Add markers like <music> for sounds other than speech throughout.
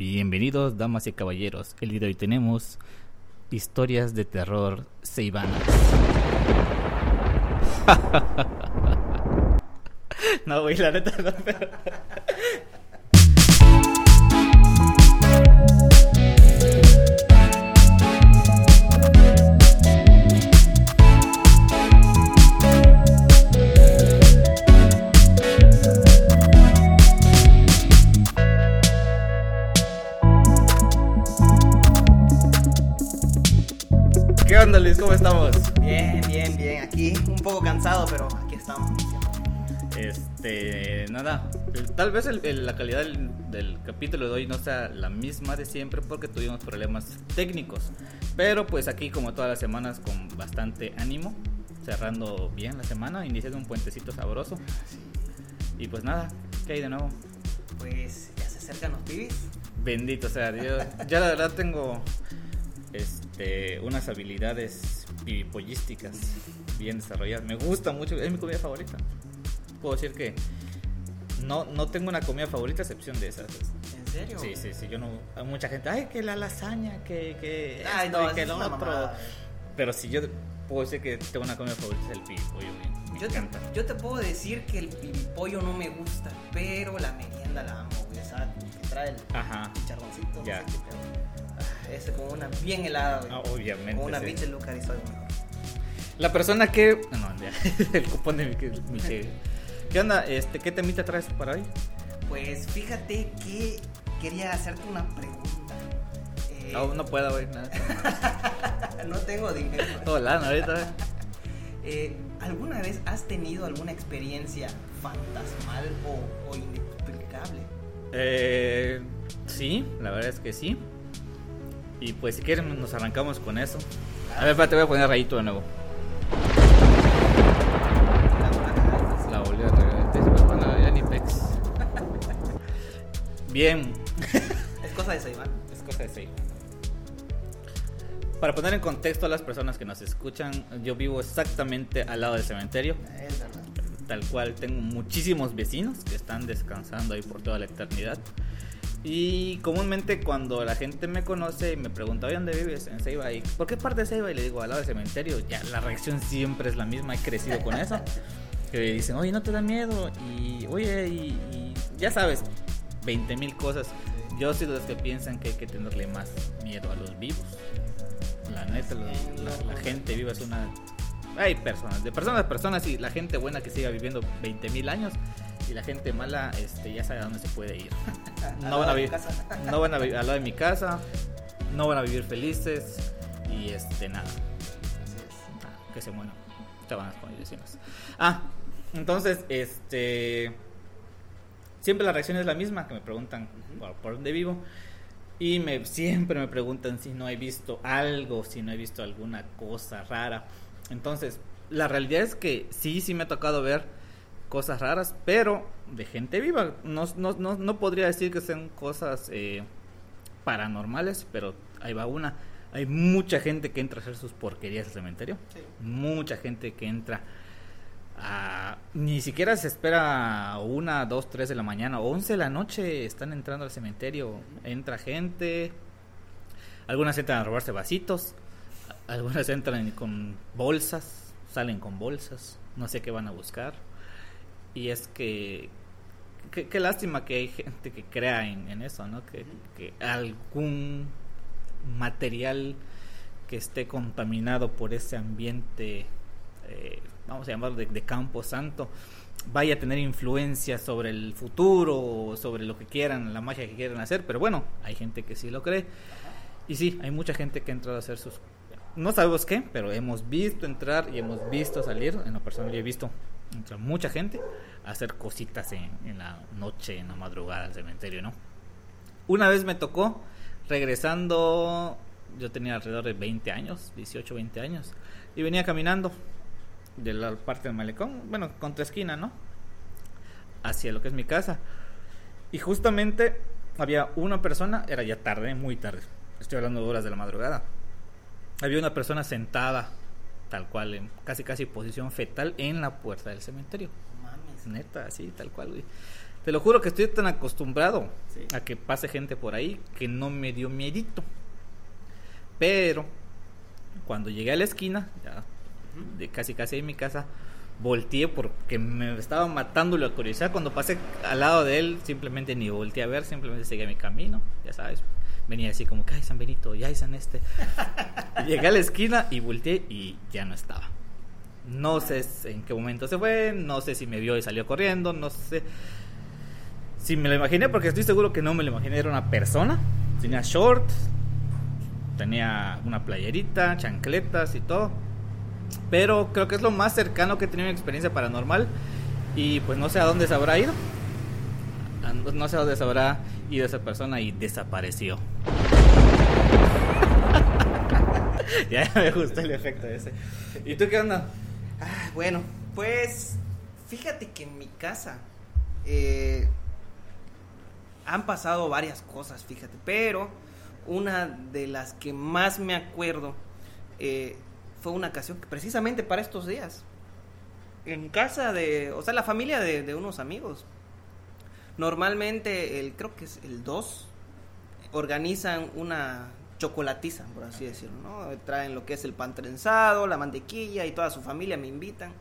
Bienvenidos, damas y caballeros. El día de hoy tenemos historias de terror ceibanas. <laughs> no, güey, la neta no, pero... ¿Cómo estamos? Bien, bien, bien. Aquí un poco cansado, pero aquí estamos. Este, nada, el- tal vez el- el- la calidad del, del capítulo de hoy no sea la misma de siempre porque tuvimos problemas técnicos. Pero pues aquí como todas las semanas con bastante ánimo, cerrando bien la semana, iniciando un puentecito sabroso. Y pues nada, ¿qué hay de nuevo? Pues ya se acercan los pibis. Bendito sea, yo ya la verdad tengo este, unas habilidades pibipollísticas bien desarrolladas. Me gusta mucho, es mi comida favorita. Puedo decir que no, no tengo una comida favorita a excepción de esas. ¿En serio? Sí, sí, sí, yo no... Hay mucha gente, ay, que la lasaña, que, que Ay, esto no, que es lo otro. mamada. Pero si yo puedo decir que tengo una comida favorita es el me, me Yo te, yo te puedo decir que el pibipollo no me gusta, pero la merienda la amo, güey. ¿Sabes? Que trae el Ajá, chicharroncito. Ya. No sé qué, pero, ah, ese con una bien helada, güey. Ah, obviamente. Con una sí. biche Lucar y soy mejor. La persona que. No, ya, <laughs> el cupón de mi- Miche. ¿Qué onda? Este, ¿Qué temita traes para hoy? Pues fíjate que quería hacerte una pregunta. Eh, No, no puedo, güey. nada. <laughs> no tengo dinero. Hola, no, ahorita. Eh, ¿Alguna vez has tenido alguna experiencia fantasmal o, o inexplicable? Eh, sí, la verdad es que sí. Y pues si quieren nos arrancamos con eso. A ver, espérate, voy a poner rayito de nuevo. Bien, Es cosa de Saibán. Es cosa de seis. Para poner en contexto a las personas que nos escuchan, yo vivo exactamente al lado del cementerio. Es verdad. Tal cual tengo muchísimos vecinos que están descansando ahí por toda la eternidad. Y comúnmente cuando la gente me conoce y me pregunta, oye, ¿dónde vives? En Ceiba. ¿Y por qué parte de Ceiba? Y le digo, al lado del cementerio. Ya la reacción siempre es la misma, he crecido con eso. <laughs> Que dicen, oye, ¿no te da miedo? Y, oye, y, y ya sabes, 20 mil cosas. Yo soy de los que piensan que hay que tenerle más miedo a los vivos. La neta, los- la, la gente viva es una... Hay personas, de personas a personas y la gente buena que siga viviendo 20 mil años y la gente mala este, ya sabe a dónde se puede ir. <laughs> No van a vivir, <laughs> no van a vivir al lado de mi casa, no van a vivir felices y este nada, que se mueran. Te van a poner. Ah, entonces, este siempre la reacción es la misma, que me preguntan por, por dónde vivo. Y me, siempre me preguntan si no he visto algo, si no he visto alguna cosa rara. Entonces, la realidad es que sí, sí me ha tocado ver cosas raras, pero de gente viva. No, no, no, no podría decir que sean cosas eh, paranormales, pero ahí va una. Hay mucha gente que entra a hacer sus porquerías al cementerio. Sí. Mucha gente que entra a... Ni siquiera se espera una, dos, tres de la mañana, once de la noche están entrando al cementerio. Entra gente, algunas entran a robarse vasitos, algunas entran con bolsas, salen con bolsas, no sé qué van a buscar. Y es que... Qué, lástima que hay gente que crea en, eso, ¿no? Que algún material que esté contaminado por ese ambiente, eh, vamos a llamarlo de, de campo santo, vaya a tener influencia sobre el futuro sobre lo que quieran, la magia que quieran hacer. Pero bueno, hay gente que sí lo cree. Y sí, hay mucha gente que ha entrado a hacer sus... No sabemos qué, pero hemos visto entrar y hemos visto salir. En lo personal yo he visto entrar mucha gente a hacer cositas en, en la noche, en la madrugada al cementerio, ¿no? Una vez me tocó regresando, yo tenía alrededor de 20 años, 18, 20 años, y venía caminando de la parte del malecón, bueno, contra esquina, ¿no? Hacia lo que es mi casa. Y justamente había una persona, era ya tarde, muy tarde, estoy hablando de horas de la madrugada. Había una persona sentada, tal cual, en casi casi posición fetal en la puerta del cementerio. Mames. Neta, así, tal cual, güey. Te lo juro que estoy tan acostumbrado Sí. a que pase gente por ahí que no me dio miedito. Pero cuando llegué a la esquina, ya de casi casi en mi casa, volteé porque me estaba matando la curiosidad. Cuando pasé al lado de él, simplemente ni volteé a ver, simplemente seguí mi camino, ya sabes. Venía así como que, ay, San Benito, ya hay San Este. <laughs> Llegué a la esquina y volteé y ya no estaba. No sé en qué momento se fue, no sé si me vio y salió corriendo, no sé si me lo imaginé, porque estoy seguro que no me lo imaginé, era una persona, tenía shorts, tenía una playerita, chancletas y todo. Pero creo que es lo más cercano que he tenido una experiencia paranormal y pues no sé a dónde se habrá ido. No sé a dónde se habrá ido esa persona y desapareció. <laughs> ya me gustó el efecto ese. ¿Y tú qué onda? Ah, bueno, pues fíjate que en mi casa eh, han pasado varias cosas, fíjate, pero una de las que más me acuerdo eh, fue una ocasión precisamente para estos días, en casa de, o sea, la familia de, unos amigos. Normalmente, el, creo que es el 2, organizan una chocolatiza, por así decirlo. Traen lo que es el pan trenzado, la mantequilla y toda su familia me invitan.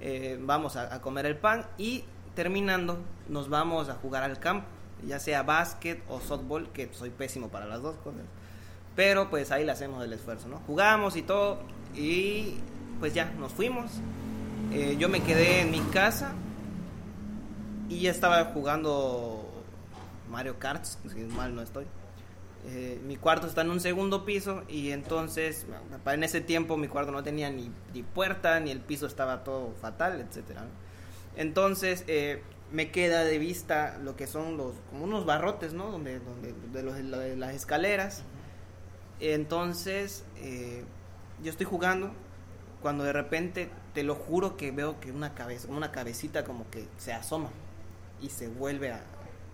Eh, vamos a, a comer el pan y terminando nos vamos a jugar al campo, ya sea básquet o softball, que soy pésimo para las dos cosas. Pero pues ahí le hacemos el esfuerzo, ¿no? Jugamos y todo y pues ya nos fuimos. Eh, yo me quedé en mi casa y ya estaba jugando Mario Kart, si mal no estoy. Eh, mi cuarto está en un segundo piso y entonces en ese tiempo mi cuarto no tenía ni, ni puerta, ni el piso estaba todo fatal. ¿no? Entonces eh, me queda de vista lo que son los como unos barrotes, ¿no? Donde, donde de, los- de las escaleras. Entonces eh, yo estoy jugando cuando de repente te lo juro que veo que una cabeza, una cabecita como que se asoma y se vuelve a,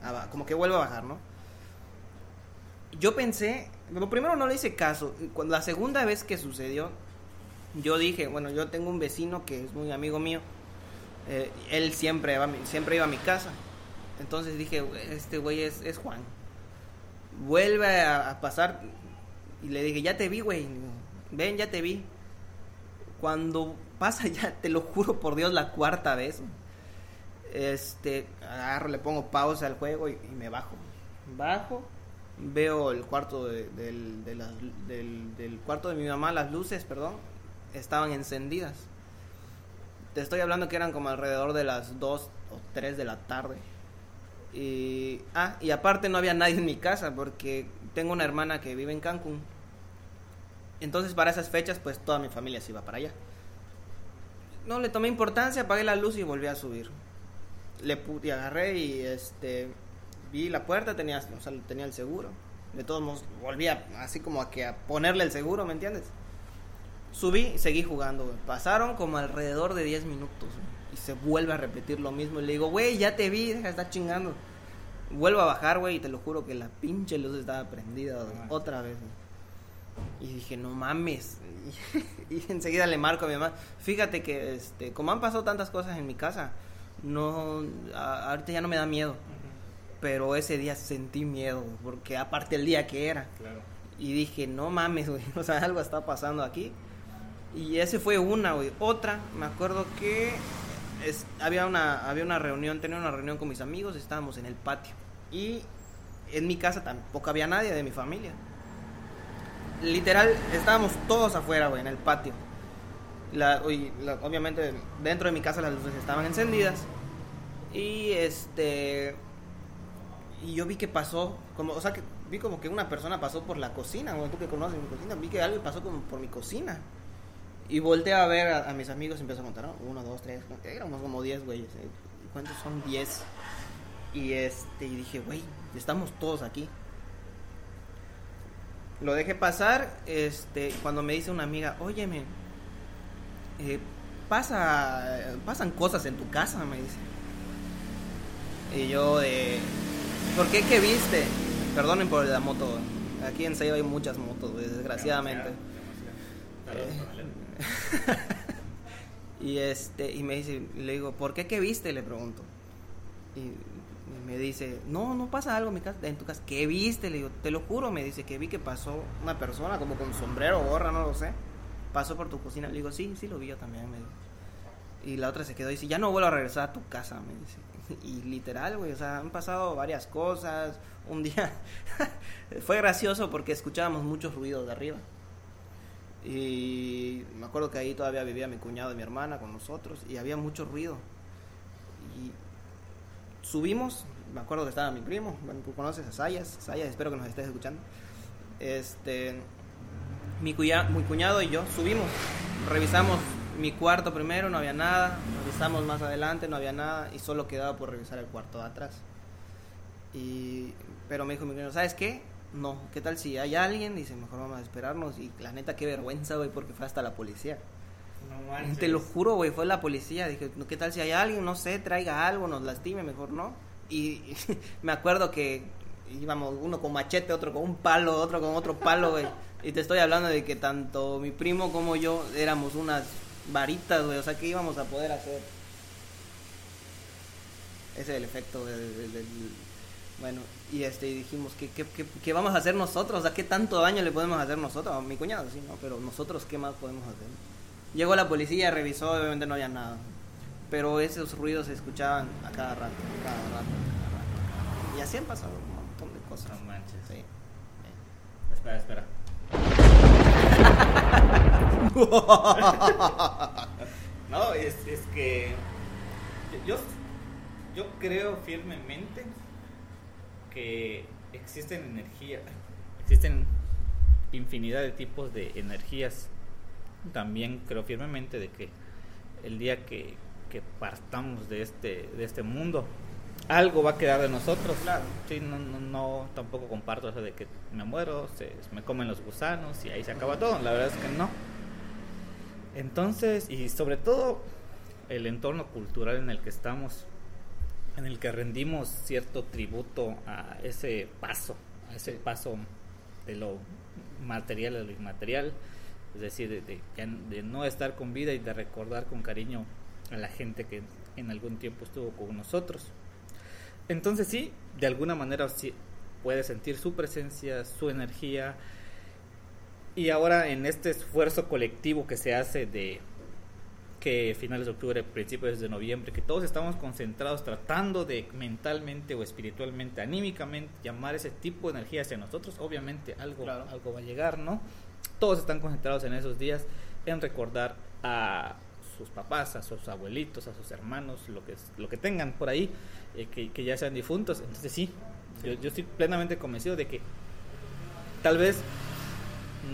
a como que vuelve a bajar, ¿no? Yo pensé, lo primero no le hice caso, cuando la segunda vez que sucedió, yo dije, bueno, yo tengo un vecino que es muy amigo mío, eh, él siempre siempre iba a mi casa, entonces dije, "Güey, este güey es, es Juan, vuelve a pasar, y le dije, ya te vi, güey, ven, ya te vi, cuando pasa ya, te lo juro por Dios, la cuarta vez, este, agarro, le pongo pausa al juego y, me bajo. Bajo, veo el cuarto de- del, de las- del cuarto de mi mamá, las luces, perdón, estaban encendidas. Te estoy hablando que eran como alrededor de las 2 o 3 de la tarde. Y, ah, y aparte no había nadie en mi casa porque tengo una hermana que vive en Cancún. Entonces para esas fechas pues toda mi familia se iba para allá. No le tomé importancia, apagué la luz y volví a subir. Le y agarré y este vi la puerta, tenía, o sea, tenía el seguro. De todos modos volví a, así como a que a ponerle el seguro, ¿me entiendes? Subí y seguí jugando, güey. Pasaron como alrededor de 10 minutos, güey, Y se vuelve a repetir lo mismo. Y le digo, güey, ya te vi, deja de estar chingando. Vuelvo a bajar, güey, y te lo juro que la pinche luz estaba prendida güey, Ah. otra vez. güey. Y dije, no mames. <laughs> Y, enseguida le marco a mi mamá. Fíjate que, este, como han pasado tantas cosas en mi casa, no, a- ahorita ya no me da miedo. Pero ese día sentí miedo, porque aparte el día que era. Claro. Y dije, no mames, güey, <laughs> o sea, algo está pasando aquí. Y ese fue una, güey. Otra, me acuerdo que es- había, una, había una reunión, tenía una reunión con mis amigos, estábamos en el patio. Y en mi casa tampoco había nadie de mi familia. Literal, estábamos todos afuera, güey, en el patio. La, y la- obviamente, dentro de mi casa las luces estaban encendidas. Y este. Y yo vi que pasó, como, o sea, que vi como que una persona pasó por la cocina, güey, tú que conoces mi cocina, vi que alguien pasó como por mi cocina. Y volteé a ver a, a mis amigos y empecé a contar, ¿no? uno, dos, tres, éramos como diez, güeyes. ¿eh? ¿Cuántos son diez? Y este, y dije, güey, estamos todos aquí. Lo dejé pasar, este, cuando me dice una amiga, óyeme, eh, pasa, pasan cosas en tu casa, me dice. Y yo de, ¿por qué qué viste? Perdonen por la moto, aquí en Ceiba hay muchas motos, desgraciadamente. <laughs> y este, y me dice, le digo, ¿por qué qué viste? Le pregunto. Y me dice, no, no pasa algo en, mi casa, en tu casa. ¿Qué viste? Le digo, te lo juro, me dice que vi que pasó una persona como con sombrero gorra, no lo sé. Pasó por tu cocina. Le digo, sí, sí lo vi yo también, me dijo. Y la otra se quedó y dice, ya no vuelvo a regresar a tu casa, me dice. <laughs> Y literal, güey, o sea, han pasado varias cosas. Un día <laughs> fue gracioso porque escuchábamos muchos ruidos de arriba. Y me acuerdo que ahí todavía vivía mi cuñado y mi hermana con nosotros y había mucho ruido. Y subimos, me acuerdo que estaba mi primo, tú conoces a Sayas, Sayas, espero que nos estés escuchando. Este, mi, cuya- mi cuñado y yo subimos, revisamos mi cuarto primero, no había nada, revisamos más adelante, no había nada y solo quedaba por revisar el cuarto de atrás. Y, pero me dijo mi cuñado, ¿sabes qué? No, ¿qué tal si hay alguien? Dice, mejor vamos a esperarnos. Y la neta, qué vergüenza, güey, porque fue hasta la policía. Te lo juro, güey, fue la policía. Dije, "No, ¿qué tal si hay alguien? No sé, traiga algo, nos lastime, mejor no. Y <laughs> me acuerdo que íbamos uno con machete, otro con un palo, otro con otro palo, güey. Y te estoy hablando de que tanto mi primo como yo éramos unas varitas, güey. O sea, ¿qué íbamos a poder hacer? Ese es el efecto del- bueno, y este dijimos, ¿qué, qué, qué, vamos a hacer nosotros? O sea, ¿qué tanto daño le podemos hacer nosotros? Mi cuñado, sí, ¿no? Pero nosotros, ¿qué más podemos hacer? Llegó la policía, revisó, obviamente no había nada. Pero esos ruidos se escuchaban a cada rato, a cada rato, a cada rato. Y así han pasado un montón de cosas. No manches. Sí. Espera, espera. <laughs> no, es, es que yo, yo creo firmemente que existen energías, existen infinidad de tipos de energías. También creo firmemente de que el día que, que partamos de este, de este mundo, algo va a quedar de nosotros. Claro. Sí, no, no, no, tampoco comparto eso de que me muero, se, me comen los gusanos y ahí se acaba todo. La verdad es que no. Entonces, y sobre todo el entorno cultural en el que estamos, en el que rendimos cierto tributo a ese paso, a ese paso de lo material a lo inmaterial, es decir, de, de ya- de no estar con vida y de recordar con cariño a la gente que en algún tiempo estuvo con nosotros. Entonces sí, de alguna manera sí puede sentir su presencia, su energía. Y ahora en este esfuerzo colectivo que se hace de que finales de octubre, principios de noviembre, que todos estamos concentrados tratando de mentalmente o espiritualmente, anímicamente, llamar ese tipo de energía hacia nosotros, obviamente algo, Claro. algo va a llegar, ¿no? Todos están concentrados en esos días en recordar a sus papás, a sus abuelitos, a sus hermanos, lo que, lo que tengan por ahí, eh, que, que ya sean difuntos. Entonces sí, Yo, yo estoy plenamente convencido de que tal vez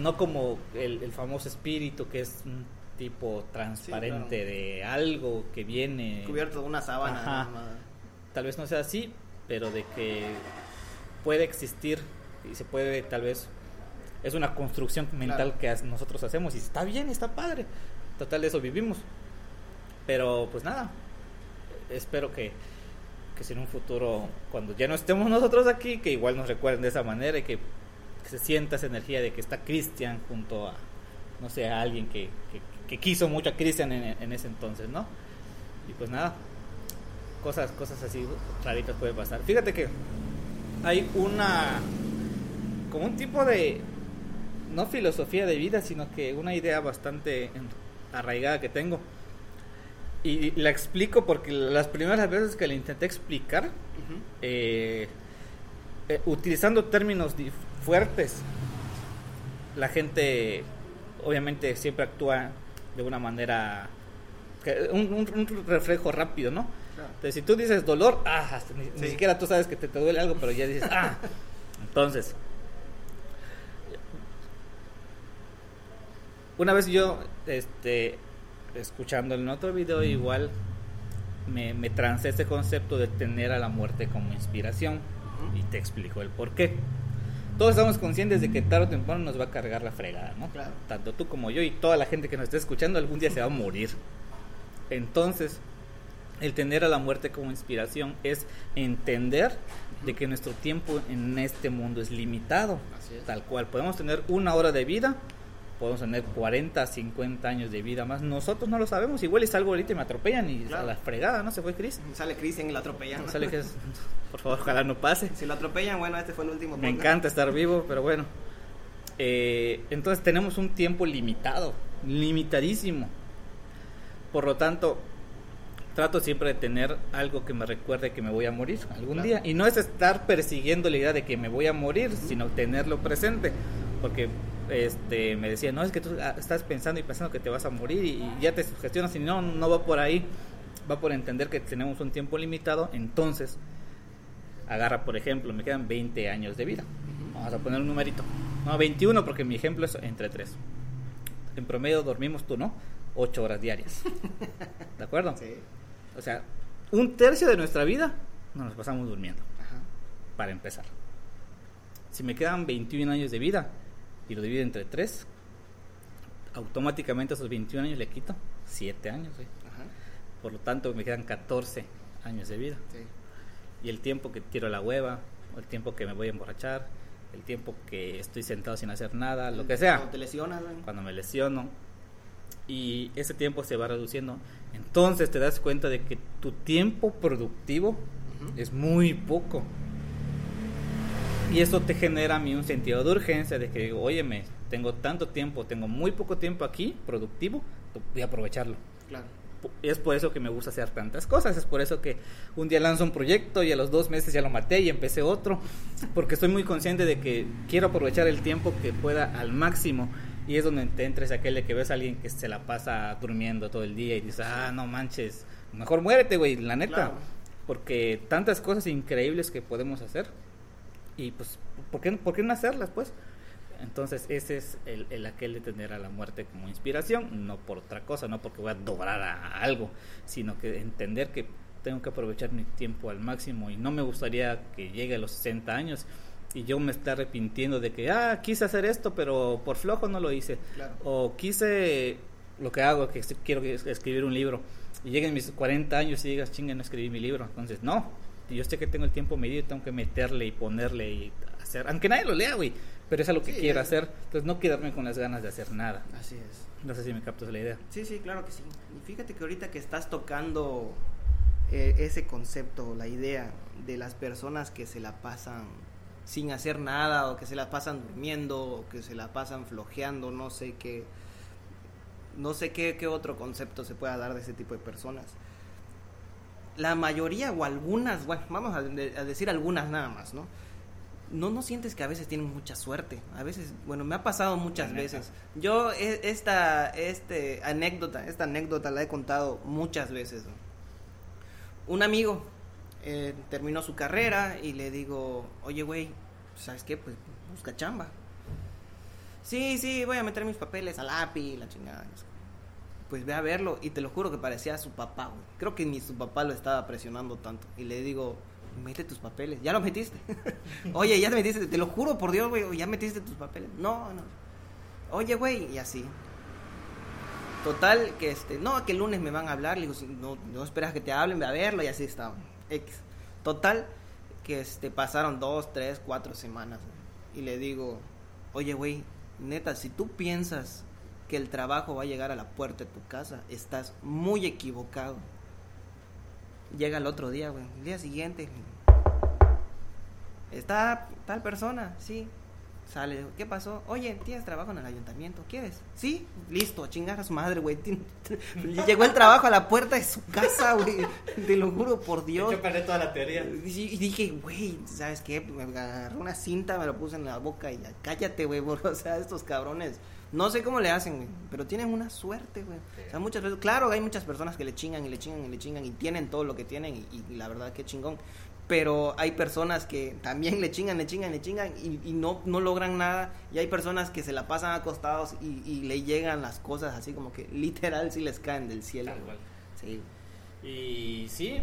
no como el, el famoso espíritu que es un tipo transparente claro. de algo que viene Cubierto de una sábana. Tal vez no sea así, pero de que puede existir y se puede tal vez es una construcción mental Claro. que nosotros hacemos y está bien, está padre. Total de eso vivimos. Pero pues nada, espero que que si en un futuro cuando ya no estemos nosotros aquí que igual nos recuerden de esa manera y que, se sienta esa energía de que está Cristian junto a no sé, a alguien que, que, quiso mucho a Cristian en, en ese entonces, ¿no? Y pues nada, cosas, cosas así raritas pueden pasar. Fíjate que hay una, como un tipo de, no filosofía de vida, sino que una idea bastante arraigada que tengo. Y la explico porque las primeras veces que la intenté explicar, eh, eh, utilizando términos fuertes, la gente obviamente siempre actúa de una manera, que- un, un- un reflejo rápido, ¿no? Claro. Entonces, si tú dices dolor, ah, ni, ni siquiera tú sabes que te, te duele algo, pero ya dices, ah. <laughs> Entonces, una vez yo, este, escuchando en otro video, igual me, me trancé este concepto de tener a la muerte como inspiración y te explico el por qué. Todos estamos conscientes de que tarde o temprano nos va a cargar la fregada, ¿no? Claro. Tanto tú como yo y toda la gente que nos esté escuchando algún día se va a morir. Entonces, el tener a la muerte como inspiración es entender de que nuestro tiempo en este mundo es limitado. Así es. Tal cual, podemos tener una hora de vida podemos tener 40, 50 años de vida más. Nosotros no lo sabemos. Igual y salgo ahorita y me atropellan y Claro. a la fregada, ¿no? Se fue Chris. Sale Cristian y lo atropellan. ¿no? Sale que es- <laughs> por favor, ojalá no pase. Si lo atropellan, bueno, este fue el último. Me podcast. encanta estar vivo, pero bueno. Eh, entonces tenemos un tiempo limitado, limitadísimo. Por lo tanto, trato siempre de tener algo que me recuerde que me voy a morir algún Claro. día. Y no es estar persiguiendo la idea de que me voy a morir, sino tenerlo presente. Porque este, me decía, no, es que tú ah, estás pensando y pensando que te vas a morir y, y ya te sugestionas y no, no va por ahí. Va por entender que tenemos un tiempo limitado. Entonces, agarra, por ejemplo, me quedan 20 años de vida. Vamos a poner un numerito. No, 21 porque mi ejemplo es entre 3. En promedio dormimos tú, ¿no? 8 horas diarias. ¿De acuerdo? Sí. O sea, un tercio de nuestra vida nos las pasamos durmiendo, Ajá. para empezar. Si me quedan 21 años de vida y lo divido entre 3, automáticamente a esos 21 años le quito 7 años. güey. Ajá. Por lo tanto, me quedan 14 años de vida. Sí. Y el tiempo que tiro la hueva, o el tiempo que me voy a emborrachar, el tiempo que estoy sentado sin hacer nada, lo que sea, Cuando te lesionas, güey. cuando me lesiono, y ese tiempo se va reduciendo, entonces te das cuenta de que tu tiempo productivo Ujú. es muy poco. Y eso te genera a mí un sentido de urgencia de que, óyeme, tengo tanto tiempo, tengo muy poco tiempo aquí, productivo, voy a aprovecharlo. Claro. Es por eso que me gusta hacer tantas cosas, es por eso que un día lanzo un proyecto y a los dos meses ya lo maté y empecé otro, porque estoy muy consciente de que quiero aprovechar el tiempo que pueda al máximo y es donde te entres aquel de que ves a alguien que se la pasa durmiendo todo el día y dices, ah, no manches, mejor muérete, güey, la neta, Claro. porque tantas cosas increíbles que podemos hacer y pues, ¿por qué, por qué no hacerlas, pues? Entonces ese es el, el aquel de tener a la muerte como inspiración, no por otra cosa, no porque voy a doblar a algo, sino que entender que tengo que aprovechar mi tiempo al máximo y no me gustaría que llegue a los 60 años y yo me esté arrepintiendo de que, ah, quise hacer esto, pero por flojo no lo hice. Claro. O quise lo que hago, que quiero escribir un libro y lleguen mis 40 años y digas, chinga, no escribí mi libro. Entonces, no, yo sé que tengo el tiempo medido y tengo que meterle y ponerle y hacer, aunque nadie lo lea, güey, pero es algo que Sí, quiero es- hacer. Entonces, no quedarme con las ganas de hacer nada. Así es. No sé si me captas la idea. Sí, sí, claro que sí. Y fíjate que ahorita que estás tocando eh, ese concepto, la idea de las personas que se la pasan sin hacer nada o que se la pasan durmiendo o que se la pasan flojeando, no sé qué no sé qué, qué otro concepto se pueda dar de ese tipo de personas. La mayoría o algunas, bueno, vamos a, de- a decir algunas nada más, ¿no? No, no sientes que a veces tienen mucha suerte. A veces, bueno, me ha pasado muchas veces. Yo e- esta este anécdota, esta anécdota la he contado muchas veces. Un amigo eh, terminó su carrera y le digo, oye, güey, ¿sabes qué? Pues busca chamba. Sí, sí, voy a meter mis papeles al API, la chingada. Pues ve a verlo y te lo juro que parecía su papá, güey. Creo que ni su papá lo estaba presionando tanto. Y le digo, mete tus papeles. ¿Ya lo metiste? <laughs> Oye, ya te metiste. Te lo juro por Dios, güey. ¿Ya metiste tus papeles? No, no. Oye, güey. Y así. Total, que este, no, que el lunes me van a hablar. Le digo, "Sí, no, no esperas que te hablen, ve a verlo. Y así estaba. X. Total, que este, pasaron dos, tres, cuatro semanas. güey. Y le digo, oye, güey, neta, si tú piensas que el trabajo va a llegar a la puerta de tu casa, estás muy equivocado. Llega el otro día, güey. El día siguiente. Está tal persona, sí. Sale, ¿qué pasó? Oye, tienes trabajo en el ayuntamiento, ¿quieres? Sí, listo, chingar a su madre, güey. <laughs> Llegó el trabajo a la puerta de su casa, güey. Te lo juro por Dios. perdí toda la teoría. Y dije, güey, ¿sabes qué? Me agarré una cinta, me lo puse en la boca y ya, cállate, güey, <laughs> o sea, estos cabrones. No sé cómo le hacen, güey, pero tienen una suerte, güey. O sea, muchas veces, claro, hay muchas personas que le chingan y le chingan y le chingan y tienen todo lo que tienen y, y la verdad que chingón. Pero hay personas que también le chingan, le chingan, le chingan y, y no, no logran nada. Y hay personas que se la pasan acostados y, y le llegan las cosas así como que literal sí les caen del cielo. Tal güey. cual. Sí. Y sí,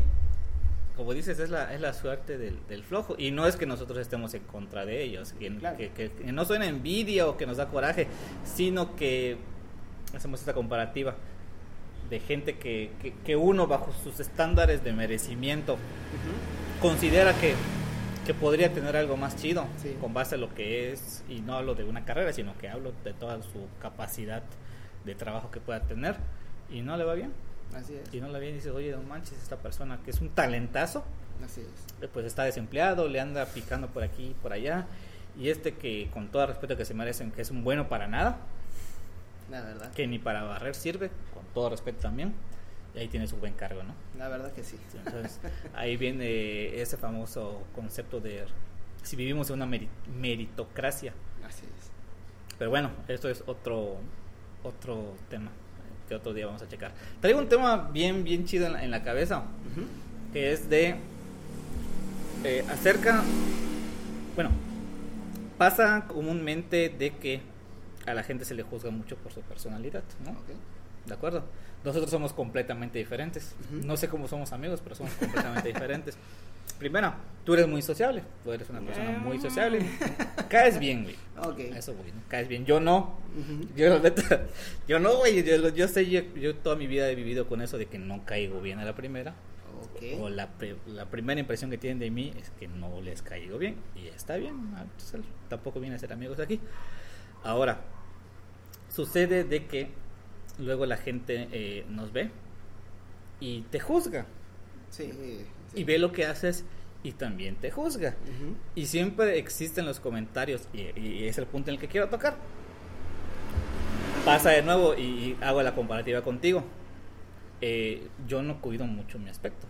como dices, es la, es la suerte del, del flojo. Y no es que nosotros estemos en contra de ellos, que, Claro. que, que- que no suena envidia o que nos da coraje, sino que hacemos esta comparativa de gente que, que, uno bajo sus estándares de merecimiento considera que que podría tener algo más chido Sí. con base a lo que es, y no hablo de una carrera, sino que hablo de toda su capacidad de trabajo que pueda tener, y no le va bien. Así es. Y no le va bien, y dices, oye, no manches, esta persona que es un talentazo, Así es. eh, pues está desempleado, le anda picando por aquí y por allá, y este que con todo respeto que se merecen, que es un bueno para nada, La verdad. que ni para barrer sirve, con todo respeto también, y ahí tiene su buen cargo, ¿no? La verdad que sí. Sí, Entonces, ahí viene ese famoso concepto de si vivimos en una meri- meritocracia. Así es. Pero bueno, esto es otro otro tema que otro día vamos a checar. Traigo un tema bien, bien chido en la, en la cabeza, que es de eh, acerca, bueno, pasa comúnmente de que a la gente se le juzga mucho por su personalidad, ¿no? Ok. ¿De acuerdo? Nosotros somos completamente diferentes. No sé cómo somos amigos, pero somos completamente <laughs> diferentes. Primero, tú eres muy sociable. Tú eres una persona muy sociable. <laughs> Caes bien, güey. Ok. A Eso, güey. ¿no? Caes bien. Yo no. Yo, la neta, yo no, güey. Yo, yo sé, yo, yo toda mi vida he vivido con eso de que no caigo bien a la primera. O la, la primera impresión que tienen de mí es que no les caigo bien. Y está bien. ah, entonces, tampoco viene a ser amigos aquí. Ahora, sucede de que luego la gente eh, nos ve y te juzga. Sí. Y ve lo que haces y también te juzga. Ujú. Y siempre existen los comentarios y, y es el punto en el que quiero tocar. Pasa de nuevo y, y hago la comparativa contigo. Eh, yo no cuido mucho mi aspecto.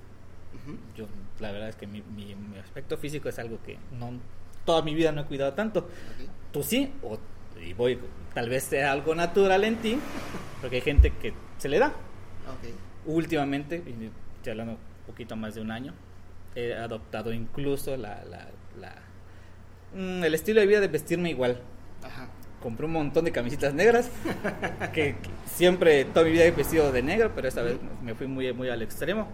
Ujú. Yo, la verdad es que mi, mi- mi aspecto físico es algo que no toda mi vida no he cuidado tanto. Ok. Tú sí, o y voy, tal vez sea algo natural en ti, porque hay gente que se le da. Ok. Últimamente, y estoy hablando poquito más de un año, he adoptado incluso la, la- la- mm, el estilo de vida de vestirme igual. Ajá. Compré un montón de camisetas negras, que, que siempre, toda mi vida he vestido de negro, pero esta vez me fui muy, muy al extremo.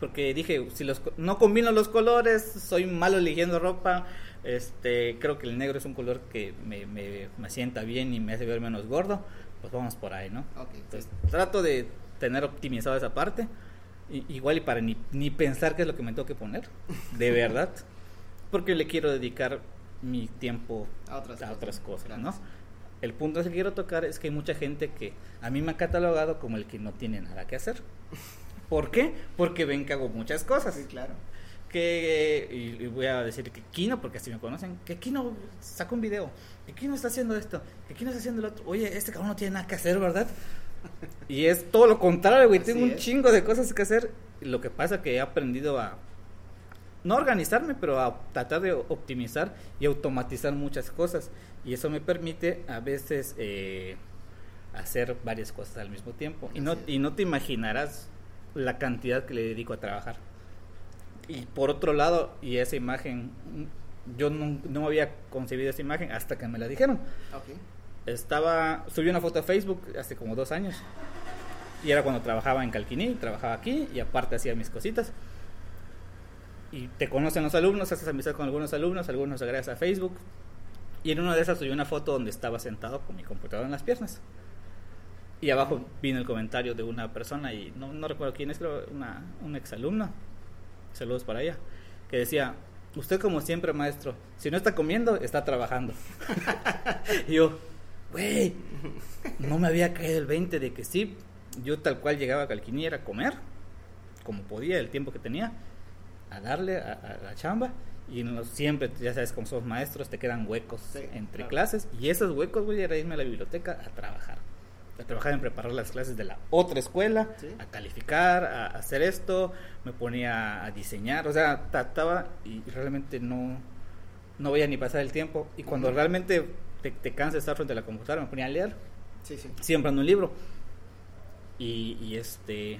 Porque dije, si los, no combino los colores, soy malo eligiendo ropa, este, creo que el negro es un color que me, me, me sienta bien y me hace ver menos gordo, pues vamos por ahí, ¿no? Ok. sí. Entonces, trato de tener optimizado esa parte. Igual y para ni, ni pensar qué es lo que me tengo que poner, de <laughs> verdad. Porque le quiero dedicar mi tiempo A otras a cosas. otras cosas, Claro. ¿no? El punto que quiero tocar es que hay mucha gente que a mí me ha catalogado como el que no tiene nada que hacer. ¿Por qué? Porque ven que hago muchas cosas. Sí, claro. Que, y, y voy a decir que Kino, porque así me conocen, que Kino saca un video, que Kino está haciendo esto, que Kino está haciendo lo otro. Oye, este cabrón no tiene nada que hacer, ¿verdad? Y es todo lo contrario, güey. Así Tengo un es. chingo de cosas que hacer. Lo que pasa que he aprendido a no organizarme, pero a tratar de optimizar y automatizar muchas cosas. Y eso me permite a veces eh, hacer varias cosas al mismo tiempo. Y no, es. y no te imaginarás la cantidad que le dedico a trabajar. Y por otro lado, y esa imagen, yo no, no había concebido esa imagen hasta que me la dijeron. Ok. Estaba, subí una foto a Facebook hace como dos años. Y era cuando trabajaba en Calquiní, trabajaba aquí y aparte hacía mis cositas. Y te conocen los alumnos, haces amistad con algunos alumnos, algunos agregas a Facebook. Y en una de esas subí una foto donde estaba sentado con mi computadora en las piernas. Y abajo vino el comentario de una persona, y no, no recuerdo quién es, creo una, una exalumna. Saludos para ella. Que decía: Usted, como siempre, maestro, si no está comiendo, está trabajando. <laughs> y yo, güey, no me había caído el 20 de que sí, yo tal cual llegaba a Calquiniera a comer, como podía, el tiempo que tenía, a darle a, a la chamba. Y no, siempre, ya sabes, como somos maestros, te quedan huecos Sí, entre claro. clases. Y esos huecos, güey, era irme a la biblioteca a trabajar. A trabajar en preparar las clases de la otra escuela, Sí. a calificar, a hacer esto, me ponía a diseñar, o sea, trataba y realmente no, no voy a ni pasar el tiempo. Y cuando realmente te, te cansas de estar frente a la computadora, me ponía a leer, Sí, sí. siempre ando un libro. Y, y este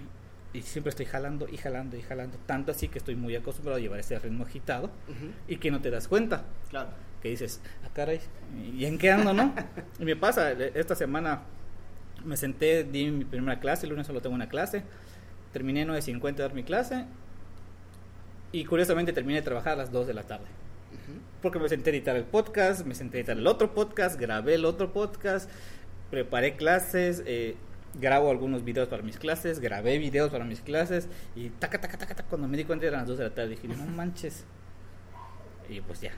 y siempre estoy jalando y jalando y jalando, tanto así que estoy muy acostumbrado a llevar ese ritmo agitado y que no te das cuenta, Claro. que dices, ah, caray, ¿y en qué ando, no? y me pasa, esta semana me senté, di mi primera clase, el lunes solo tengo una clase, terminé 9.50 de dar mi clase y curiosamente terminé de trabajar a las 2 de la tarde. Porque me senté a editar el podcast, me senté a editar el otro podcast, grabé el otro podcast, preparé clases, eh, grabo algunos videos para mis clases, grabé videos para mis clases y taca, taca, taca, taca, cuando me di cuenta eran las 2 de la tarde dije, no manches. y pues ya.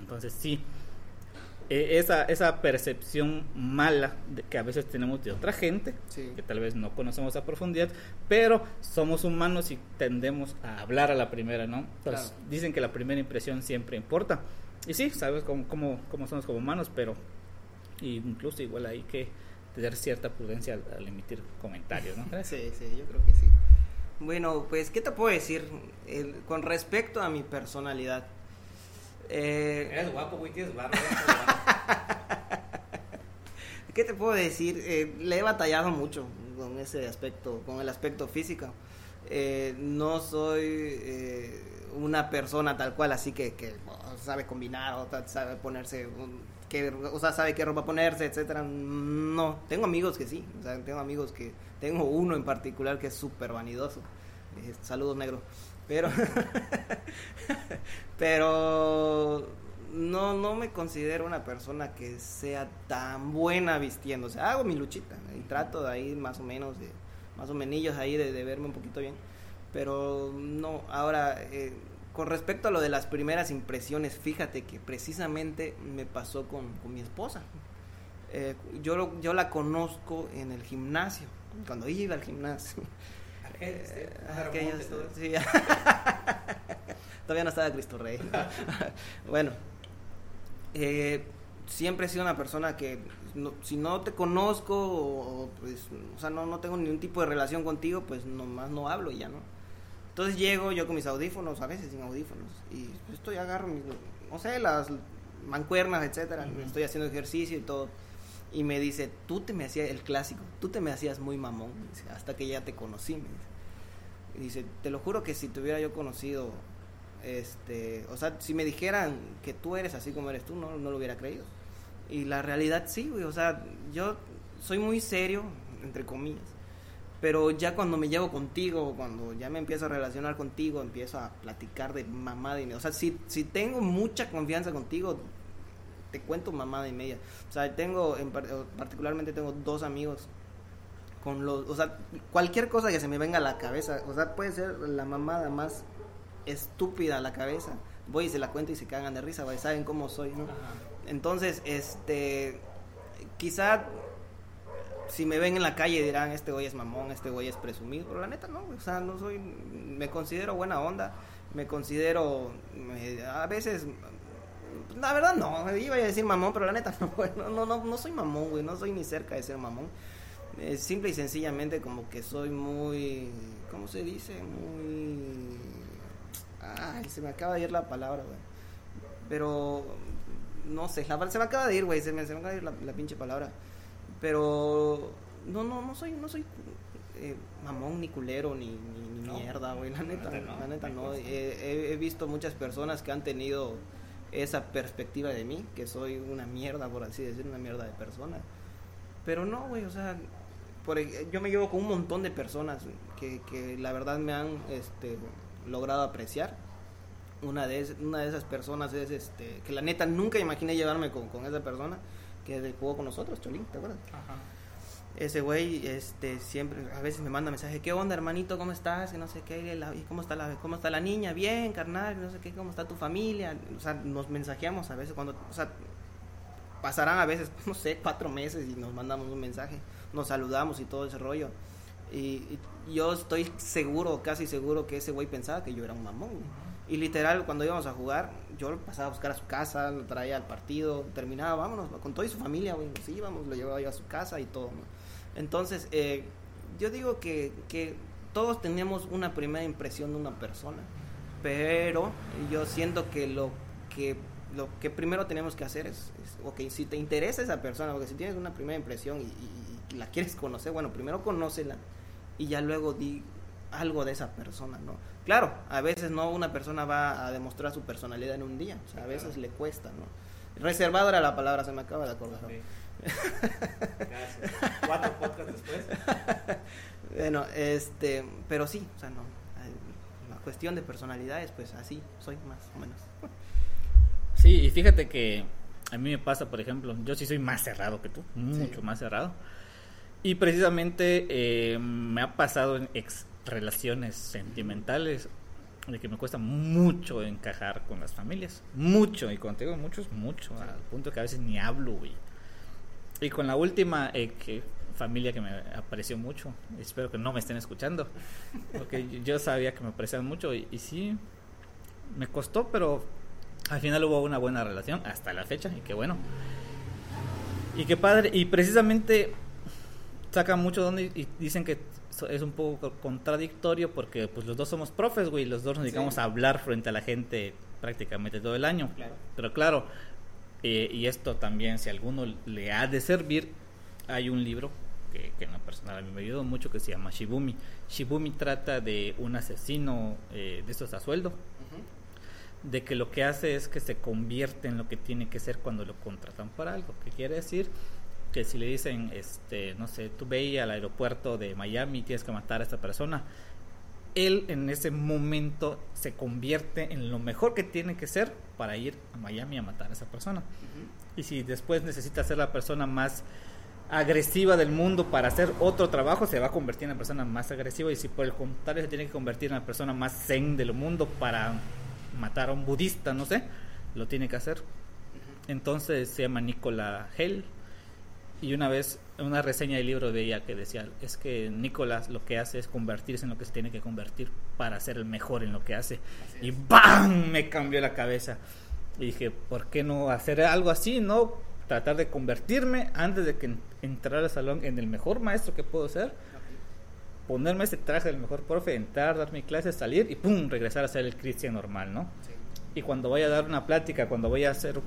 Entonces sí, eh, esa, esa percepción mala de, que a veces tenemos de otra gente, que tal vez no conocemos a profundidad, pero somos humanos y tendemos a hablar a la primera, ¿no? Dicen que la primera impresión siempre importa. Y sí, sabes cómo, cómo, cómo somos como humanos, pero incluso igual hay que tener cierta prudencia al, emitir comentarios, ¿no? <laughs> Sí, sí, yo creo que sí. Bueno, pues, ¿qué te puedo decir con respecto a mi personalidad? Eh, Eres guapo, güey, tienes barba. <laughs> ¿Qué te puedo decir? Eh, le he batallado mucho con ese aspecto, con el aspecto físico. Eh, no soy eh, una persona tal cual, así que, que sabe combinar o sabe ponerse, que, o sea, sabe qué ropa ponerse, etcétera. No, tengo amigos que sí, o sea, tengo amigos que, tengo uno en particular que es súper vanidoso. saludos negro. Pero, <laughs> pero no, no me considero una persona que sea tan buena vistiendo. O sea, hago mi luchita y trato de ahí más o menos, de, más o menos ahí de, verme un poquito bien. Pero no, ahora, eh, con respecto a lo de las primeras impresiones, fíjate que precisamente me pasó con, mi esposa. Eh, yo, yo la conozco en el gimnasio, cuando iba al gimnasio. Eh, <laughs> Todavía no estaba Cristo Rey. <laughs> bueno, eh, siempre he sido una persona que si no te conozco o, pues, o sea, no, no tengo ningún tipo de relación contigo, pues nomás no hablo y ya, ¿no? Entonces llego yo con mis audífonos, a veces sin audífonos, y estoy agarro mis, no sé, las mancuernas, etcétera, estoy haciendo ejercicio y todo. Y me dice, tú te me hacías, el clásico, tú te me hacías muy mamón, hasta que ya te conocí, me dice. Y dice, te lo juro que si te hubiera yo conocido, este, o sea, si me dijeran que tú eres así como eres tú, no, no lo hubiera creído. Y la realidad sí, güey, o sea, yo soy muy serio, entre comillas, pero ya cuando me llevo contigo, cuando ya me empiezo a relacionar contigo, empiezo a platicar de y media. O sea, si, si tengo mucha confianza contigo, te cuento mamada y media. O sea, tengo, en, particularmente tengo dos amigos con los, o sea, cualquier cosa que se me venga a la cabeza, o sea, puede ser la mamada más estúpida a la cabeza, voy y se la cuento y se cagan de risa, saben cómo soy, ¿no? Entonces, este, quizá si me ven en la calle dirán, este güey es mamón, este güey es presumido, pero la neta no, o sea, no soy, me considero buena onda, me considero, a veces, la verdad no, iba a decir mamón, pero la neta <laughs> no, no, no, no soy mamón, güey, no soy ni cerca de ser mamón es simple y sencillamente como que soy muy, ¿cómo se dice? Muy... Ay, se me acaba de ir la palabra, güey. Pero, no sé, la, se me acaba de ir, güey, se me, se me acaba de ir la, pinche palabra. Pero, no, no, no soy, no soy eh, mamón ni culero ni, ni, mierda, güey, la neta, la neta no. He, he visto muchas personas que han tenido esa perspectiva de mí, que soy una mierda, por así decir, una mierda de persona. Pero no, güey, o sea, yo me llevo con un montón de personas que, que la verdad me han este, logrado apreciar. Una de, una de esas personas es este, que la neta nunca imaginé llevarme con, con esa persona que jugó con nosotros, Cholín, ¿te acuerdas? Ajá. Ese güey este, siempre, a veces me manda mensaje, ¿qué onda hermanito? ¿Cómo estás? Y no sé qué, ¿cómo está, la, ¿cómo está la niña? Bien, carnal, no sé qué, ¿cómo está tu familia? O sea, nos mensajeamos a veces cuando, o sea, pasarán a veces, <laughs> no sé, cuatro meses y nos mandamos un mensaje nos saludamos y todo ese rollo. Y, yo estoy seguro, casi seguro que ese güey pensaba que yo era un mamón. Y literal, cuando íbamos a jugar, yo lo pasaba a buscar a su casa, lo traía al partido, terminaba, vámonos, con toda su familia, güey, nos íbamos, lo llevaba yo a su casa y todo. Entonces, eh, yo digo que, que todos tenemos una primera impresión de una persona, pero yo siento que lo que lo que primero tenemos que hacer es, ok, si te interesa esa persona, porque si tienes una primera impresión y, la quieres conocer, bueno, primero conócela y ya luego di algo de esa persona, ¿no? Claro, a veces no una persona va a demostrar su personalidad en un día, o sea, a veces le cuesta, ¿no? Reservado era la palabra, se me acaba de acordar. Cuatro podcasts después. <laughs> bueno, este, pero sí, o sea, no. La cuestión de personalidades, pues así soy más o menos. Sí, y fíjate que a mí me pasa, por ejemplo, yo sí soy más cerrado que tú, mucho más cerrado. Y precisamente eh, me ha pasado en ex relaciones sentimentales de que me cuesta mucho encajar con las familias. Mucho, y digo mucho, es mucho, al punto que a veces ni hablo, güey. Y con la última eh, que, familia que me apreció mucho, espero que no me estén escuchando, porque yo sabía que me apreciaban mucho y, y sí, me costó, pero al final hubo una buena relación hasta la fecha, y qué bueno. Y qué padre, y precisamente sacan mucho donde y dicen que es un poco contradictorio porque pues los dos somos profes, güey, los dos nos dedicamos a hablar frente a la gente prácticamente todo el año. Pero claro, eh, y esto también, si a alguno le ha de servir, hay un libro que, que en lo personal a mí me ayudó mucho que se llama Shibumi. Shibumi trata de un asesino eh, de estos a sueldo, de que lo que hace es que se convierte en lo que tiene que ser cuando lo contratan para algo. ¿Qué quiere decir? Que si le dicen, este, no sé, tú ve al aeropuerto de Miami y tienes que matar a esta persona, él en ese momento se convierte en lo mejor que tiene que ser para ir a Miami a matar a esa persona. Y si después necesita ser la persona más agresiva del mundo para hacer otro trabajo, se va a convertir en la persona más agresiva. Y si por el contrario se tiene que convertir en la persona más zen del mundo para matar a un budista, no sé, lo tiene que hacer. Entonces se llama Nicola Hell. Y una vez, una reseña del libro ella que decía, es que Nicolás lo que hace es convertirse en lo que se tiene que convertir para ser el mejor en lo que hace. Y ¡bam! Me cambió la cabeza. Y dije, ¿por qué no hacer algo así? No tratar de convertirme antes de que entrar al salón en el mejor maestro que puedo ser. Ponerme ese traje del mejor profe, entrar, dar mi clase, salir y ¡pum! regresar a ser el cristian normal, ¿no? Y cuando vaya a dar una plática, cuando vaya a hacer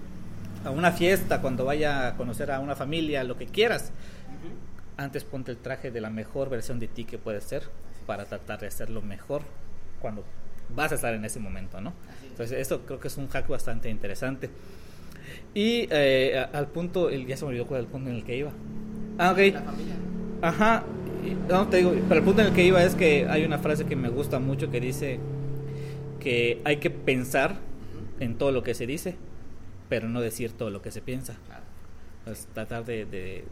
a una fiesta, cuando vaya a conocer a una familia, lo que quieras, antes ponte el traje de la mejor versión de ti que puede ser para tratar de hacerlo mejor cuando vas a estar en ese momento, ¿no? Entonces, eso creo que es un hack bastante interesante. Y eh, al punto, el, ya se me olvidó cuál era el punto en el que iba. Ah, ok. La familia. Ajá. No, te digo, pero el punto en el que iba es que hay una frase que me gusta mucho que dice que hay que pensar en todo lo que se dice, pero no decir todo lo que se piensa. Pues tratar de, de,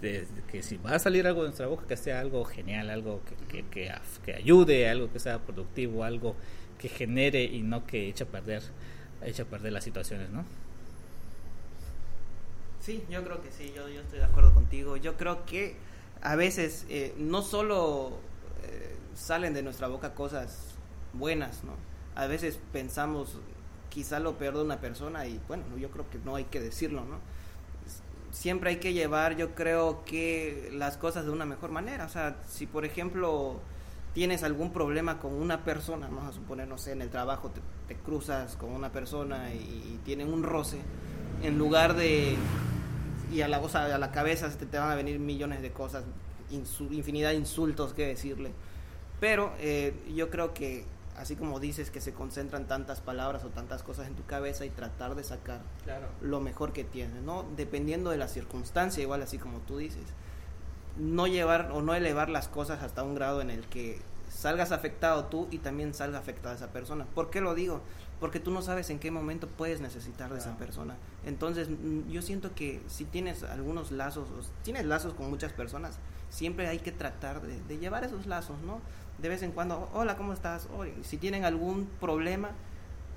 de, que si va a salir algo de nuestra boca, que sea algo genial, algo que, que, que, que, ayude, algo que sea productivo, algo que genere y no que eche a perder, eche a perder las situaciones, ¿no? Sí, yo creo que sí, yo, yo estoy de acuerdo contigo. Yo creo que a veces eh, no solo eh, salen de nuestra boca cosas buenas, ¿no? A veces pensamos quizá lo peor de una persona y bueno, yo creo que no hay que decirlo, ¿no? Siempre hay que llevar, yo creo que las cosas de una mejor manera. O sea, si por ejemplo tienes algún problema con una persona, vamos a suponer, no sé, en el trabajo te, te cruzas con una persona y, y tienen un roce, en lugar de y a la, o sea, a la cabeza te, te, van a venir millones de cosas, insu, infinidad de insultos que decirle. Pero eh, yo creo que, así como dices que se concentran tantas palabras o tantas cosas en tu cabeza y tratar de sacar claro. lo mejor que tienes, ¿no? Dependiendo de la circunstancia, igual así como tú dices. No llevar o no elevar las cosas hasta un grado en el que salgas afectado tú y también salga afectada esa persona. ¿Por qué lo digo? porque tú no sabes en qué momento puedes necesitar de esa persona. Entonces, yo siento que si tienes algunos lazos, o tienes lazos con muchas personas, siempre hay que tratar de, de, llevar esos lazos, ¿no? De vez en cuando, hola, ¿cómo estás? Oye, si tienen algún problema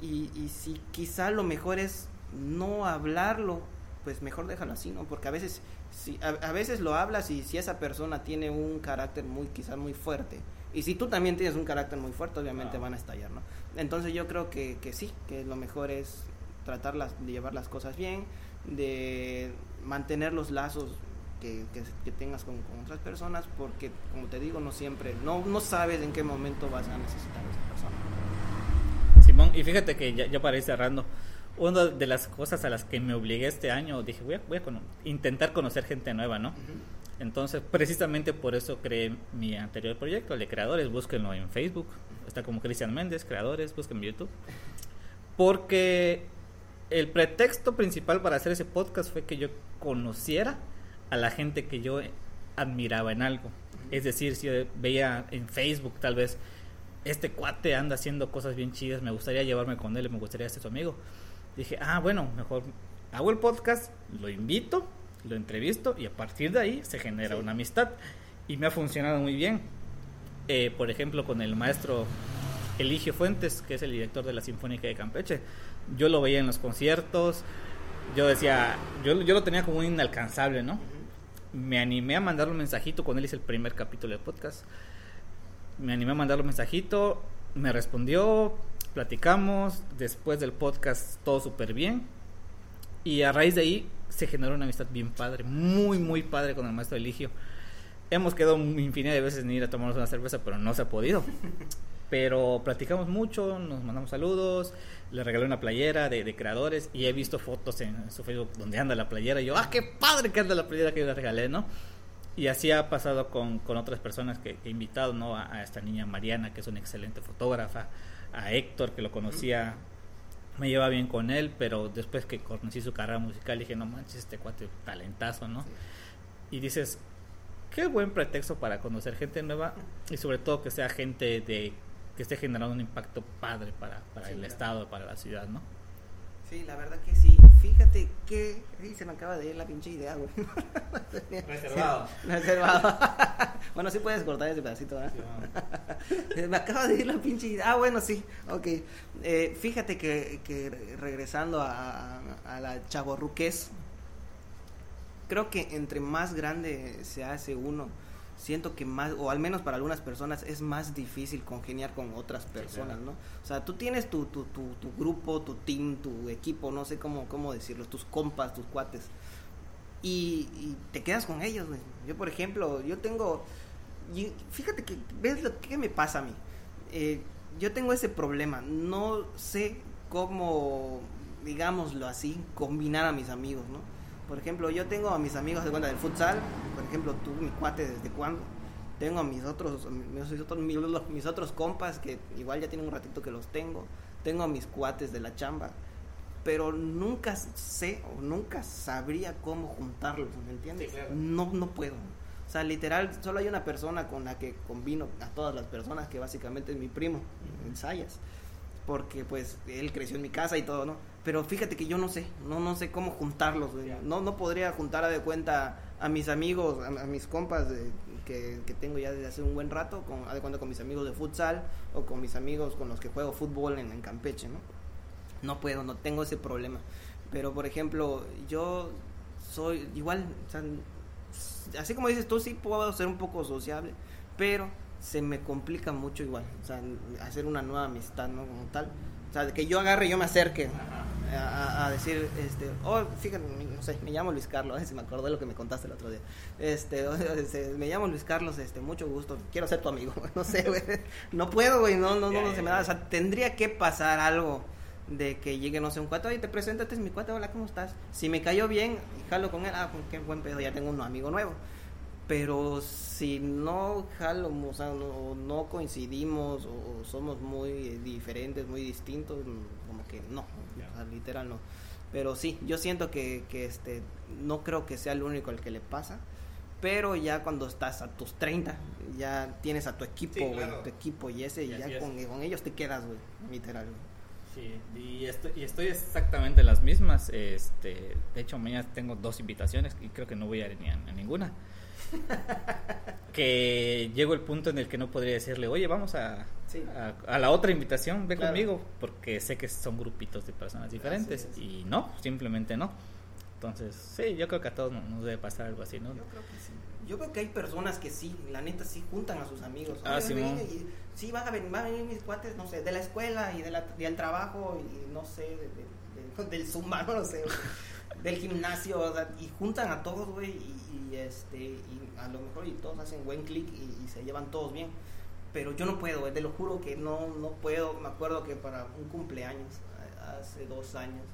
y, y si quizá lo mejor es no hablarlo, pues mejor déjalo así, ¿no? Porque a veces, si, a, a veces lo hablas y si esa persona tiene un carácter muy, quizás muy fuerte, y si tú también tienes un carácter muy fuerte, obviamente van a estallar, ¿no? Entonces yo creo que, que sí, que lo mejor es tratar las, de llevar las cosas bien, de mantener los lazos que, que, que tengas con, con, otras personas, porque como te digo, no siempre, no, no sabes en qué momento vas a necesitar a esa persona. Simón, y fíjate que ya, ya para ir cerrando, una de las cosas a las que me obligué este año, dije, voy a, voy a intentar conocer gente nueva, ¿no? Uh -huh. Entonces, precisamente por eso creé mi anterior proyecto, el de creadores, búsquenlo en Facebook, está como Cristian Méndez, creadores, búsquenlo en YouTube. Porque el pretexto principal para hacer ese podcast fue que yo conociera a la gente que yo admiraba en algo. Es decir, si yo veía en Facebook tal vez, este cuate anda haciendo cosas bien chidas, me gustaría llevarme con él, me gustaría ser su amigo. Dije, ah, bueno, mejor hago el podcast, lo invito, lo entrevisto y a partir de ahí se genera sí. una amistad y me ha funcionado muy bien. Eh, por ejemplo, con el maestro Eligio Fuentes, que es el director de la Sinfónica de Campeche. Yo lo veía en los conciertos, yo decía, yo, yo lo tenía como un inalcanzable, ¿no? Me animé a mandarle un mensajito cuando él hice el primer capítulo del podcast. Me animé a mandarle un mensajito, me respondió, platicamos, después del podcast todo súper bien. Y a raíz de ahí se generó una amistad bien padre, muy, muy padre con el maestro Eligio. Hemos quedado infinidad de veces en ir a tomarnos una cerveza, pero no se ha podido. <laughs> Pero platicamos mucho, nos mandamos saludos, le regalé una playera de, creadores y he visto fotos en su Facebook donde anda la playera y yo, ¡ah, qué padre que anda la playera que yo le regalé, ¿no? Y así ha pasado con, con otras personas que, he invitado, ¿no? A, esta niña Mariana, que es una excelente fotógrafa, a Héctor, que lo conocía, me lleva bien con él, pero después que conocí su carrera musical dije, no manches, este cuate talentazo, ¿no? Y dices, qué buen pretexto para conocer gente nueva y sobre todo que sea gente de que esté generando un impacto padre para, para el estado, para la ciudad, ¿no? Sí, la verdad que sí. Fíjate que se me acaba de ir la pinche idea, güey. <laughs> Reservado. Reservado. <laughs> bueno, sí puedes cortar ese pedacito, ¿verdad? <laughs> me acaba de ir la pinche idea. Ah, bueno, sí. Ok. Eh, fíjate que, que regresando a, a la chaborruquez, creo que entre más grande se hace uno, siento que más, o al menos para algunas personas, es más difícil congeniar con otras personas, ¿no? O sea, tú tienes tu, tu, tu, tu, grupo, tu team, tu equipo, no sé cómo, cómo decirlo, tus compas, tus cuates, y, te quedas con ellos, güey. Yo, por ejemplo, yo tengo, fíjate que, ¿ves lo que me pasa a mí? Eh, yo tengo ese problema, no sé cómo, digámoslo así, combinar a mis amigos, ¿no? Por ejemplo, yo tengo a mis amigos de cuenta del futsal, por ejemplo, tú, mi cuate, ¿desde cuándo? Tengo a mis otros, mis otros, mis otros compas que igual ya tienen un ratito que los tengo. Tengo a mis cuates de la chamba. Pero nunca sé o nunca sabría cómo juntarlos, ¿me entiendes? No, no puedo. O sea, literal, solo hay una persona con la que combino a todas las personas, que básicamente es mi primo, ensayas. Porque pues él creció en mi casa y todo, ¿no? Pero fíjate que yo no sé, no, no sé cómo juntarlos, No, no podría juntar a de cuenta a mis amigos, a, mis compas que, tengo ya desde hace un buen rato, con, a de cuenta con mis amigos de futsal o con mis amigos con los que juego fútbol en, Campeche, ¿no? No puedo, no tengo ese problema. Pero, por ejemplo, yo soy igual, así como dices tú, sí puedo ser un poco sociable, pero se me complica mucho igual, o hacer una nueva amistad, ¿no? Como tal o sea, que yo agarre y yo me acerque a, decir, este, oh, fíjate, no sé, me llamo Luis Carlos, <laughs> si me acuerdo de lo que me contaste el otro día. Este, <laughs> este, me llamo Luis Carlos, este, mucho gusto, quiero ser tu amigo, <laughs> no sé, güey, no puedo, güey, no, no, no, no se me da, o sea, tendría que pasar algo de que llegue, no sé, un cuate, oye, te preséntate, es mi cuate, hola, ¿cómo estás? Si me cayó bien, jalo con él, ah, pues, qué buen pedo, ya tengo un amigo nuevo pero si no jalo, o sea, no, no coincidimos o, somos muy diferentes, muy distintos, como que no, literal no. Pero sí, yo siento que, que este, no creo que sea el único el que le pasa, pero ya cuando estás a tus 30, ya tienes a tu equipo, tu equipo y ese, y ya con, con, ellos te quedas, güey, literal. Sí, y estoy, y estoy exactamente las mismas. Este, de hecho, mañana tengo dos invitaciones y creo que no voy a ir ni a ninguna <laughs> que llegó el punto en el que no podría decirle, oye, vamos a, a, la otra invitación, ve conmigo, porque sé que son grupitos de personas diferentes. Y no, simplemente no. Entonces, sí, yo creo que a todos nos debe pasar algo así, ¿no? Yo creo que sí. Yo creo que hay personas que sí, la neta sí juntan a sus amigos. Ah, sí, sí, van a, venir, van a venir mis cuates, no sé, de la escuela y, de la, del trabajo y no sé, del zumba, <laughs> no sé, del gimnasio, y juntan a todos, güey, y, este y a lo mejor y todos hacen buen clic y, se llevan todos bien. Pero yo no puedo te lo juro que no no puedo. Me acuerdo que para un cumpleaños hace dos años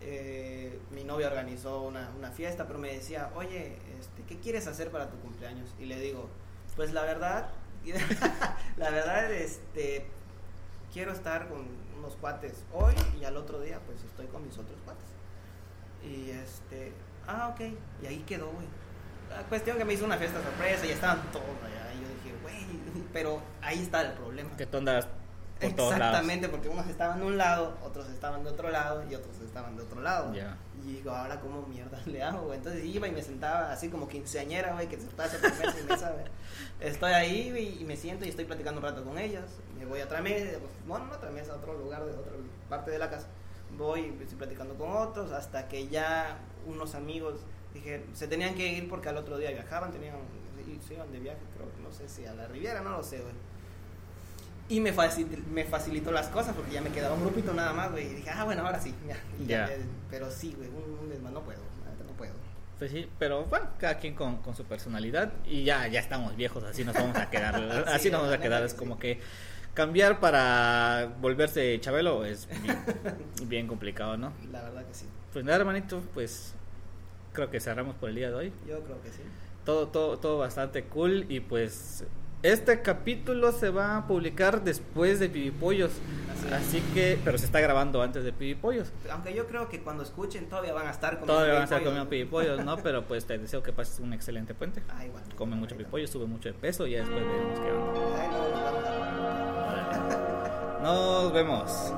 eh, mi novia organizó una, una, fiesta pero me decía oye este qué quieres hacer para tu cumpleaños y le digo pues la verdad <laughs> la verdad este quiero estar con unos cuates hoy y al otro día pues estoy con mis otros cuates y este ah ok y ahí quedó güey la cuestión que me hizo una fiesta sorpresa y estaban todos allá. Y yo dije, güey, <laughs> pero ahí está el problema. ¿Qué tú andas por todos lados. Exactamente, porque unos estaban de un lado, otros estaban de otro lado y otros estaban de otro lado. Ya. Y digo, ahora cómo mierda le hago, güey? Entonces iba y me sentaba así como quinceañera, güey, que se por mesa y mesa, güey. Estoy ahí y me siento y estoy platicando un rato con ellas. Me voy a otra mesa, bueno, no otra mesa, a otro lugar, de otra parte de la casa. Voy estoy platicando con otros hasta que ya unos amigos dije, se tenían que ir porque al otro día viajaban, tenían, y se iban de viaje, creo, no sé si a la Riviera, no lo sé, güey. Y me, facil- me facilitó las cosas porque ya me quedaba un grupito nada más, güey. Y dije, ah, bueno, ahora sí. Ya, pero sí, güey, un, un desma- no puedo, no puedo. Pues sí, pero bueno, cada quien con, con su personalidad y ya, ya estamos viejos, así nos vamos a quedar, <laughs> así Sí, nos vamos a quedar, es como que cambiar para volverse Chabelo es <laughs> bien, bien complicado, ¿no? La verdad que sí. Pues nada, hermanito, pues creo que cerramos por el día de hoy. Yo creo que sí. Todo, todo, todo bastante cool y pues este capítulo se va a publicar después de Pibipollos, Así así que, pero se está grabando antes de Pibipollos. Aunque yo creo que cuando escuchen todavía van a estar comiendo Todavía van a estar comiendo pibipollos, ¿no? <laughs> Pero pues te deseo que pases un excelente puente. Ah, igual. Come mucho pibipollo, sube mucho de peso y ya después veremos qué onda. Nos vemos.